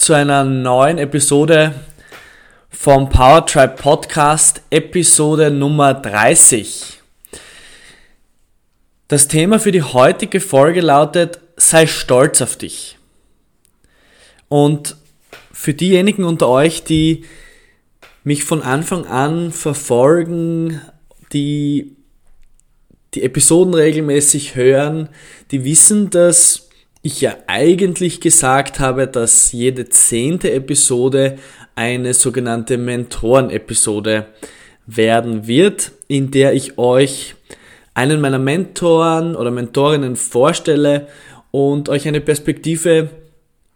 zu einer neuen Episode vom Power Tribe Podcast, Episode Nummer 30. Das Thema für die heutige Folge lautet, sei stolz auf dich. Und für diejenigen unter euch, die mich von Anfang an verfolgen, die die Episoden regelmäßig hören, die wissen, dass ich ja eigentlich gesagt habe, dass jede zehnte Episode eine sogenannte Mentoren-Episode werden wird, in der ich euch einen meiner Mentoren oder Mentorinnen vorstelle und euch eine Perspektive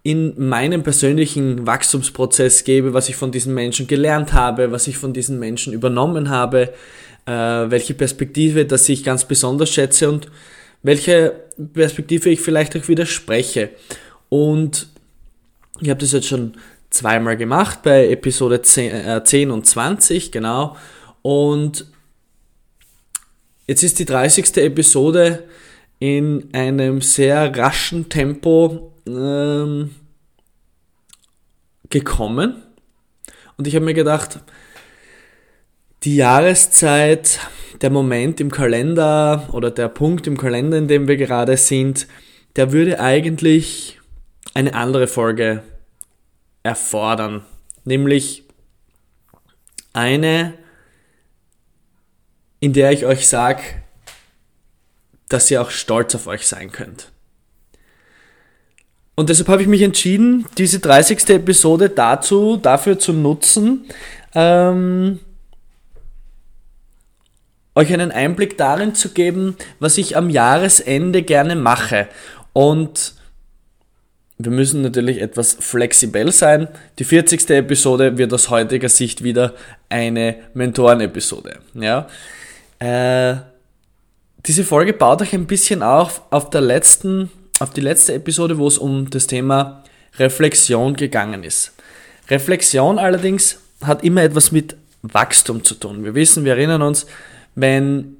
in meinem persönlichen Wachstumsprozess gebe, was ich von diesen Menschen gelernt habe, was ich von diesen Menschen übernommen habe, äh, welche Perspektive, das ich ganz besonders schätze und welche Perspektive ich vielleicht auch widerspreche. Und ich habe das jetzt schon zweimal gemacht bei Episode 10, äh, 10 und 20, genau. Und jetzt ist die 30. Episode in einem sehr raschen Tempo ähm, gekommen. Und ich habe mir gedacht, die Jahreszeit der Moment im Kalender oder der Punkt im Kalender, in dem wir gerade sind, der würde eigentlich eine andere Folge erfordern. Nämlich eine, in der ich euch sage, dass ihr auch stolz auf euch sein könnt. Und deshalb habe ich mich entschieden, diese 30. Episode dazu, dafür zu nutzen, ähm, euch einen Einblick darin zu geben, was ich am Jahresende gerne mache. Und wir müssen natürlich etwas flexibel sein. Die 40. Episode wird aus heutiger Sicht wieder eine Mentoren-Episode. Ja? Äh, diese Folge baut euch ein bisschen auf auf der letzten, auf die letzte Episode, wo es um das Thema Reflexion gegangen ist. Reflexion allerdings hat immer etwas mit Wachstum zu tun. Wir wissen, wir erinnern uns, wenn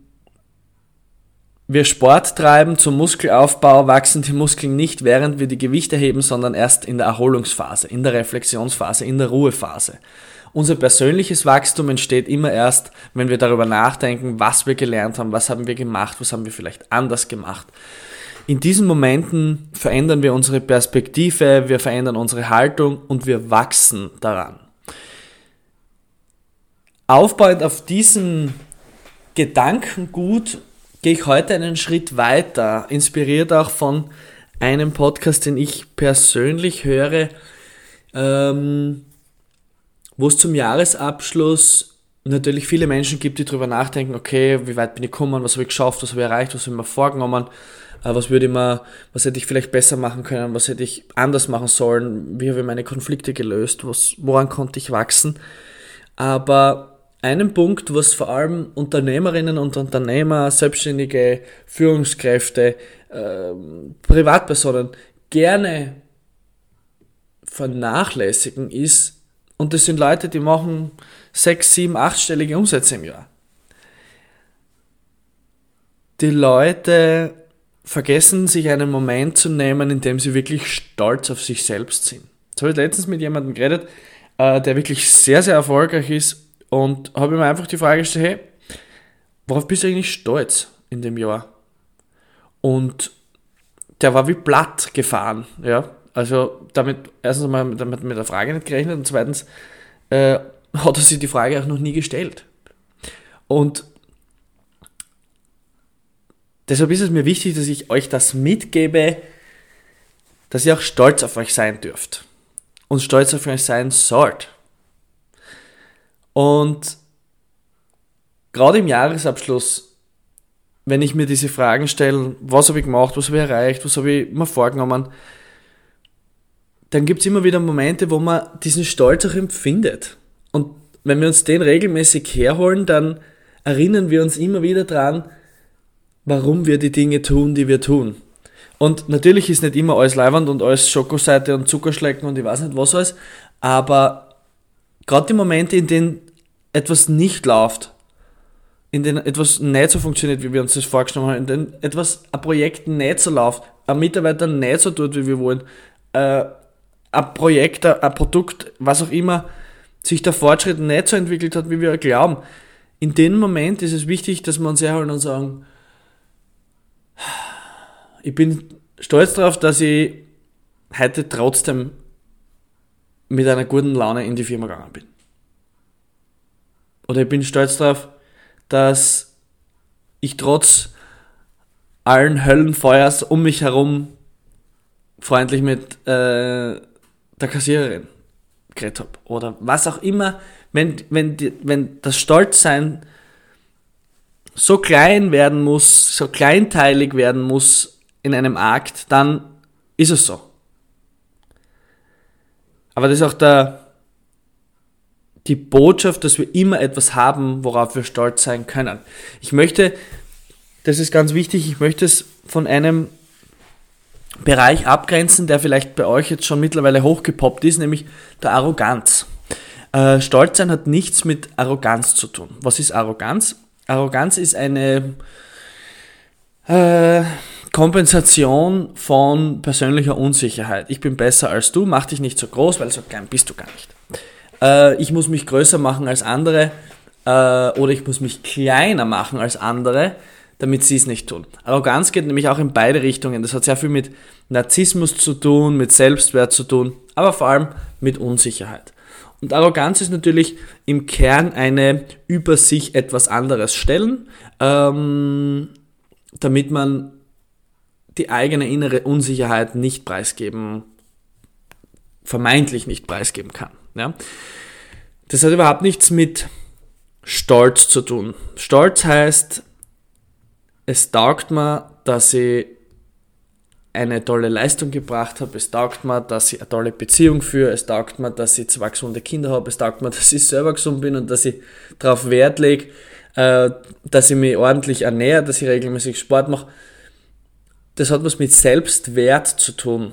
wir Sport treiben zum Muskelaufbau, wachsen die Muskeln nicht, während wir die Gewichte heben, sondern erst in der Erholungsphase, in der Reflexionsphase, in der Ruhephase. Unser persönliches Wachstum entsteht immer erst, wenn wir darüber nachdenken, was wir gelernt haben, was haben wir gemacht, was haben wir vielleicht anders gemacht. In diesen Momenten verändern wir unsere Perspektive, wir verändern unsere Haltung und wir wachsen daran. Aufbauend auf diesen Gedankengut gehe ich heute einen Schritt weiter, inspiriert auch von einem Podcast, den ich persönlich höre, ähm, wo es zum Jahresabschluss natürlich viele Menschen gibt, die darüber nachdenken, okay, wie weit bin ich gekommen, was habe ich geschafft, was habe ich erreicht, was habe ich mir vorgenommen, äh, was würde ich mal, was hätte ich vielleicht besser machen können, was hätte ich anders machen sollen, wie habe ich meine Konflikte gelöst, was, woran konnte ich wachsen. Aber einen Punkt, was vor allem Unternehmerinnen und Unternehmer, Selbstständige, Führungskräfte, äh, Privatpersonen gerne vernachlässigen ist, und das sind Leute, die machen sechs, sieben, achtstellige Umsätze im Jahr. Die Leute vergessen sich einen Moment zu nehmen, in dem sie wirklich stolz auf sich selbst sind. So habe ich letztens mit jemandem geredet, äh, der wirklich sehr, sehr erfolgreich ist und habe mir einfach die Frage gestellt, hey, worauf bist du eigentlich stolz in dem Jahr? Und der war wie platt gefahren, ja. Also damit, erstens mal damit mit der Frage nicht gerechnet und zweitens äh, hat er sich die Frage auch noch nie gestellt. Und deshalb ist es mir wichtig, dass ich euch das mitgebe, dass ihr auch stolz auf euch sein dürft und stolz auf euch sein sollt. Und gerade im Jahresabschluss, wenn ich mir diese Fragen stelle, was habe ich gemacht, was habe ich erreicht, was habe ich mir vorgenommen, dann gibt es immer wieder Momente, wo man diesen Stolz auch empfindet. Und wenn wir uns den regelmäßig herholen, dann erinnern wir uns immer wieder dran, warum wir die Dinge tun, die wir tun. Und natürlich ist nicht immer alles leiwand und alles Schokoseite und Zuckerschlecken und ich weiß nicht was alles, aber gerade die Momente, in denen etwas nicht läuft, in denen etwas nicht so funktioniert, wie wir uns das vorgestellt haben, in denen etwas, ein Projekt nicht so läuft, ein Mitarbeiter nicht so tut, wie wir wollen, äh, ein Projekt, ein Produkt, was auch immer, sich der Fortschritt nicht so entwickelt hat, wie wir glauben. In dem Moment ist es wichtig, dass wir uns herholen und sagen, ich bin stolz darauf, dass ich heute trotzdem mit einer guten Laune in die Firma gegangen bin. Oder ich bin stolz darauf, dass ich trotz allen Höllenfeuers um mich herum freundlich mit äh, der Kassiererin geredet habe. Oder was auch immer, wenn, wenn, die, wenn das Stolzsein so klein werden muss, so kleinteilig werden muss in einem Akt, dann ist es so. Aber das ist auch der, die Botschaft, dass wir immer etwas haben, worauf wir stolz sein können. Ich möchte, das ist ganz wichtig, ich möchte es von einem Bereich abgrenzen, der vielleicht bei euch jetzt schon mittlerweile hochgepoppt ist, nämlich der Arroganz. Äh, Stolz sein hat nichts mit Arroganz zu tun. Was ist Arroganz? Arroganz ist eine äh, Kompensation von persönlicher Unsicherheit. Ich bin besser als du, mach dich nicht so groß, weil so klein bist du gar nicht. Äh, ich muss mich größer machen als andere äh, oder ich muss mich kleiner machen als andere damit sie es nicht tun. Arroganz geht nämlich auch in beide Richtungen. Das hat sehr viel mit Narzissmus zu tun, mit Selbstwert zu tun, aber vor allem mit Unsicherheit. Und Arroganz ist natürlich im Kern eine über sich etwas anderes stellen, ähm, damit man die eigene innere Unsicherheit nicht preisgeben, vermeintlich nicht preisgeben kann. Ja? Das hat überhaupt nichts mit Stolz zu tun. Stolz heißt, es taugt mir, dass ich eine tolle Leistung gebracht habe, es taugt mir, dass ich eine tolle Beziehung führe, es taugt mir, dass ich zwei gesunde Kinder habe, es taugt mir, dass ich selber gesund bin und dass ich darauf Wert lege, äh, dass ich mich ordentlich ernähre, dass ich regelmäßig Sport mache. Das hat was mit Selbstwert zu tun.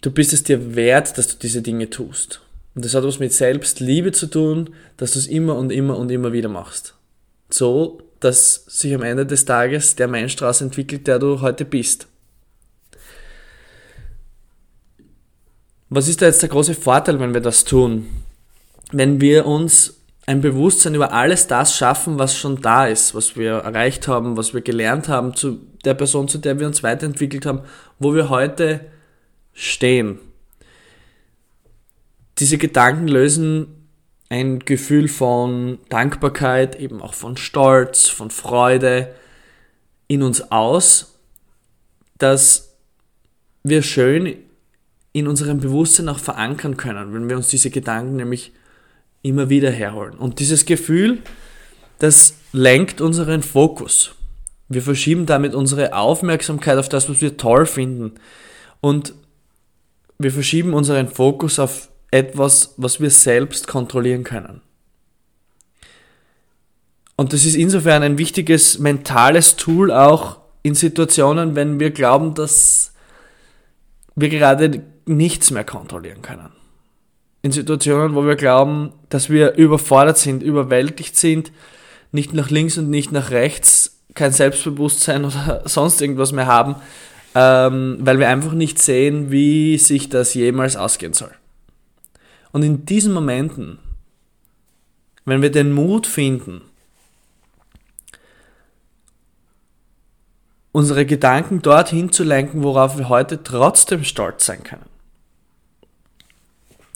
Du bist es dir wert, dass du diese Dinge tust. Und das hat was mit Selbstliebe zu tun, dass du es immer und immer und immer wieder machst. So dass sich am Ende des Tages der Mensch daraus entwickelt, der du heute bist. Was ist da jetzt der große Vorteil, wenn wir das tun? Wenn wir uns ein Bewusstsein über alles das schaffen, was schon da ist, was wir erreicht haben, was wir gelernt haben, zu der Person, zu der wir uns weiterentwickelt haben, wo wir heute stehen. Diese Gedanken lösen ein Gefühl von Dankbarkeit, eben auch von Stolz, von Freude in uns aus, dass wir schön in unserem Bewusstsein auch verankern können, wenn wir uns diese Gedanken nämlich immer wieder herholen. Und dieses Gefühl, das lenkt unseren Fokus. Wir verschieben damit unsere Aufmerksamkeit auf das, was wir toll finden. Und wir verschieben unseren Fokus auf etwas, was wir selbst kontrollieren können. Und das ist insofern ein wichtiges mentales Tool auch in Situationen, wenn wir glauben, dass wir gerade nichts mehr kontrollieren können. In Situationen, wo wir glauben, dass wir überfordert sind, überwältigt sind, nicht nach links und nicht nach rechts, kein Selbstbewusstsein oder sonst irgendwas mehr haben, ähm, weil wir einfach nicht sehen, wie sich das jemals ausgehen soll. Und in diesen Momenten, wenn wir den Mut finden, unsere Gedanken dorthin zu lenken, worauf wir heute trotzdem stolz sein können.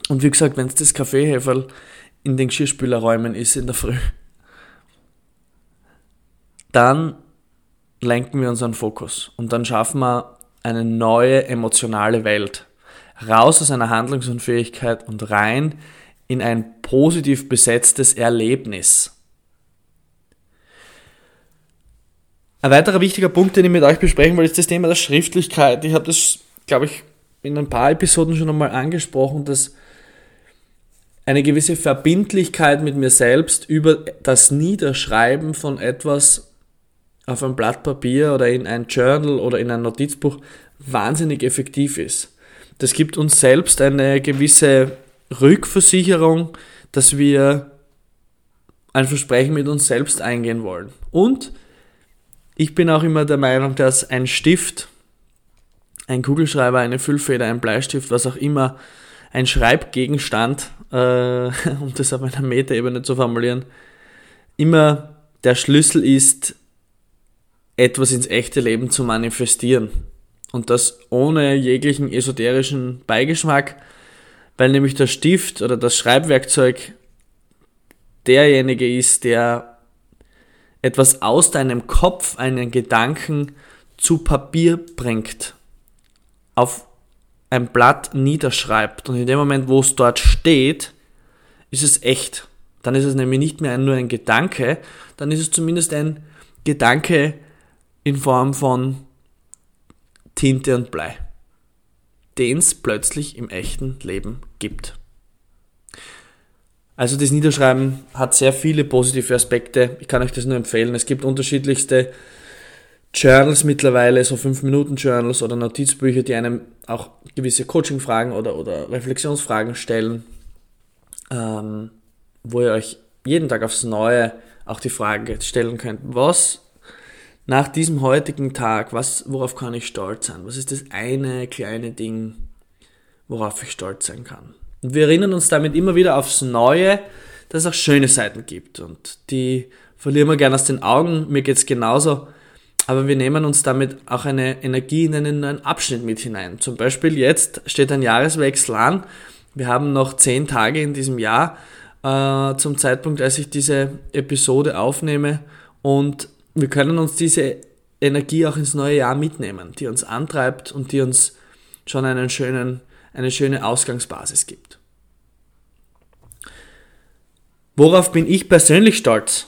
Und wie gesagt, wenn es das Kaffeeheferl in den Geschirrspülerräumen ist in der Früh, dann lenken wir unseren Fokus und dann schaffen wir eine neue emotionale Welt raus aus einer Handlungsunfähigkeit und rein in ein positiv besetztes Erlebnis. Ein weiterer wichtiger Punkt, den ich mit euch besprechen will, ist das Thema der Schriftlichkeit. Ich habe das, glaube ich, in ein paar Episoden schon einmal angesprochen, dass eine gewisse Verbindlichkeit mit mir selbst über das Niederschreiben von etwas auf ein Blatt Papier oder in ein Journal oder in ein Notizbuch wahnsinnig effektiv ist. Das gibt uns selbst eine gewisse Rückversicherung, dass wir ein Versprechen mit uns selbst eingehen wollen. Und ich bin auch immer der Meinung, dass ein Stift, ein Kugelschreiber, eine Füllfeder, ein Bleistift, was auch immer, ein Schreibgegenstand, äh, um das auf einer Metaebene zu formulieren, immer der Schlüssel ist, etwas ins echte Leben zu manifestieren. Und das ohne jeglichen esoterischen Beigeschmack, weil nämlich der Stift oder das Schreibwerkzeug derjenige ist, der etwas aus deinem Kopf, einen Gedanken zu Papier bringt, auf ein Blatt niederschreibt und in dem Moment, wo es dort steht, ist es echt. Dann ist es nämlich nicht mehr nur ein Gedanke, dann ist es zumindest ein Gedanke in Form von Tinte und Blei, den es plötzlich im echten Leben gibt. Also das Niederschreiben hat sehr viele positive Aspekte. Ich kann euch das nur empfehlen. Es gibt unterschiedlichste Journals mittlerweile, so 5-Minuten-Journals oder Notizbücher, die einem auch gewisse Coaching-Fragen oder, oder Reflexionsfragen stellen, ähm, wo ihr euch jeden Tag aufs Neue auch die Frage stellen könnt, was nach diesem heutigen Tag, was, worauf kann ich stolz sein? Was ist das eine kleine Ding, worauf ich stolz sein kann? Und wir erinnern uns damit immer wieder aufs Neue, dass es auch schöne Seiten gibt. Und die verlieren wir gerne aus den Augen. Mir geht es genauso aber wir nehmen uns damit auch eine Energie in einen neuen Abschnitt mit hinein. Zum Beispiel jetzt steht ein Jahreswechsel an. Wir haben noch zehn Tage in diesem Jahr äh, zum Zeitpunkt, als ich diese Episode aufnehme und wir können uns diese Energie auch ins neue Jahr mitnehmen, die uns antreibt und die uns schon einen schönen, eine schöne Ausgangsbasis gibt. Worauf bin ich persönlich stolz?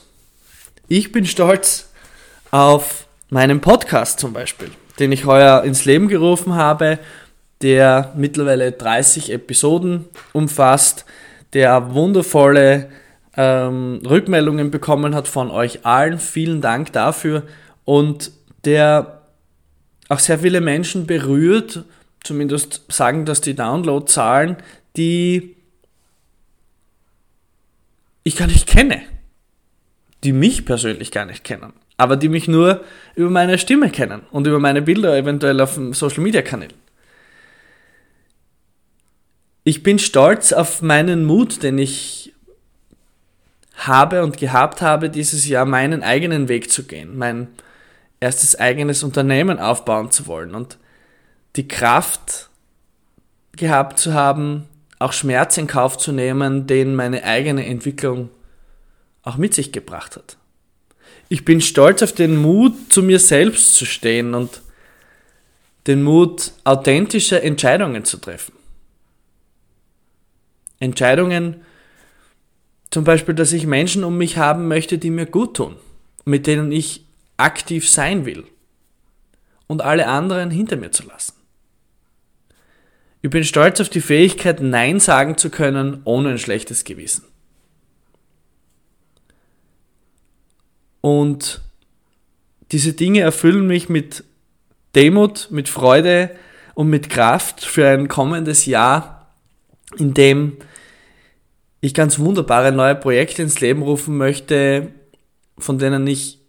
Ich bin stolz auf meinem Podcast zum Beispiel, den ich heuer ins Leben gerufen habe, der mittlerweile 30 Episoden umfasst, der wundervolle ähm, Rückmeldungen bekommen hat von euch allen. Vielen Dank dafür und der auch sehr viele Menschen berührt, zumindest sagen das die Downloadzahlen, die ich gar nicht kenne, die mich persönlich gar nicht kennen aber die mich nur über meine Stimme kennen und über meine Bilder eventuell auf dem Social Media Kanal. Ich bin stolz auf meinen Mut, den ich habe und gehabt habe, dieses Jahr meinen eigenen Weg zu gehen, mein erstes eigenes Unternehmen aufbauen zu wollen und die Kraft gehabt zu haben, auch Schmerz in Kauf zu nehmen, den meine eigene Entwicklung auch mit sich gebracht hat ich bin stolz auf den Mut, zu mir selbst zu stehen und den Mut, authentische Entscheidungen zu treffen. Entscheidungen, zum Beispiel, dass ich Menschen um mich haben möchte, die mir gut tun, mit denen ich aktiv sein will und alle anderen hinter mir zu lassen. Ich bin stolz auf die Fähigkeit, Nein sagen zu können, ohne ein schlechtes Gewissen. Und diese Dinge erfüllen mich mit Demut, mit Freude und mit Kraft für ein kommendes Jahr, in dem ich ganz wunderbare neue Projekte ins Leben rufen möchte, von denen ich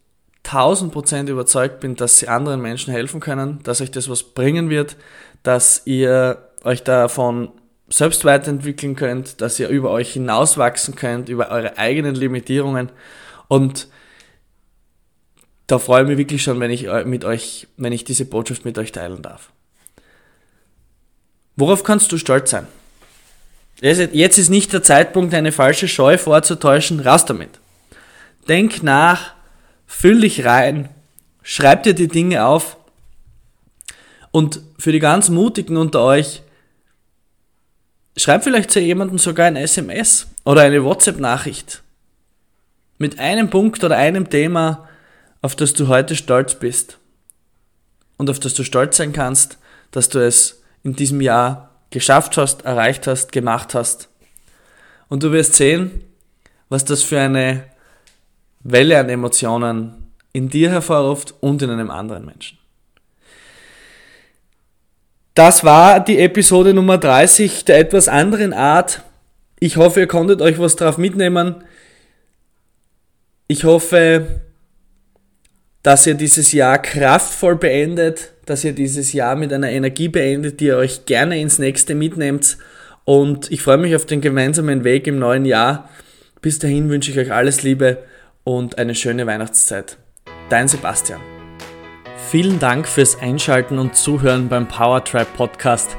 1000 Prozent überzeugt bin, dass sie anderen Menschen helfen können, dass euch das was bringen wird, dass ihr euch davon selbst weiterentwickeln könnt, dass ihr über euch hinauswachsen könnt, über eure eigenen Limitierungen und da freue ich mich wirklich schon, wenn ich mit euch, wenn ich diese Botschaft mit euch teilen darf. Worauf kannst du stolz sein? Jetzt ist nicht der Zeitpunkt, eine falsche Scheu vorzutäuschen. Raus damit. Denk nach, füll dich rein, schreib dir die Dinge auf. Und für die ganz Mutigen unter euch, schreib vielleicht zu jemandem sogar ein SMS oder eine WhatsApp-Nachricht. Mit einem Punkt oder einem Thema, auf das du heute stolz bist und auf das du stolz sein kannst, dass du es in diesem Jahr geschafft hast, erreicht hast, gemacht hast. Und du wirst sehen, was das für eine Welle an Emotionen in dir hervorruft und in einem anderen Menschen. Das war die Episode Nummer 30 der etwas anderen Art. Ich hoffe, ihr konntet euch was drauf mitnehmen. Ich hoffe, dass ihr dieses Jahr kraftvoll beendet, dass ihr dieses Jahr mit einer Energie beendet, die ihr euch gerne ins nächste mitnehmt. Und ich freue mich auf den gemeinsamen Weg im neuen Jahr. Bis dahin wünsche ich euch alles Liebe und eine schöne Weihnachtszeit. Dein Sebastian. Vielen Dank fürs Einschalten und Zuhören beim Powertribe Podcast.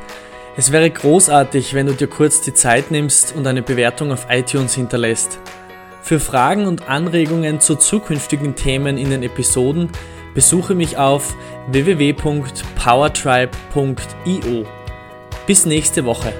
Es wäre großartig, wenn du dir kurz die Zeit nimmst und eine Bewertung auf iTunes hinterlässt. Für Fragen und Anregungen zu zukünftigen Themen in den Episoden besuche mich auf www.powertribe.io. Bis nächste Woche.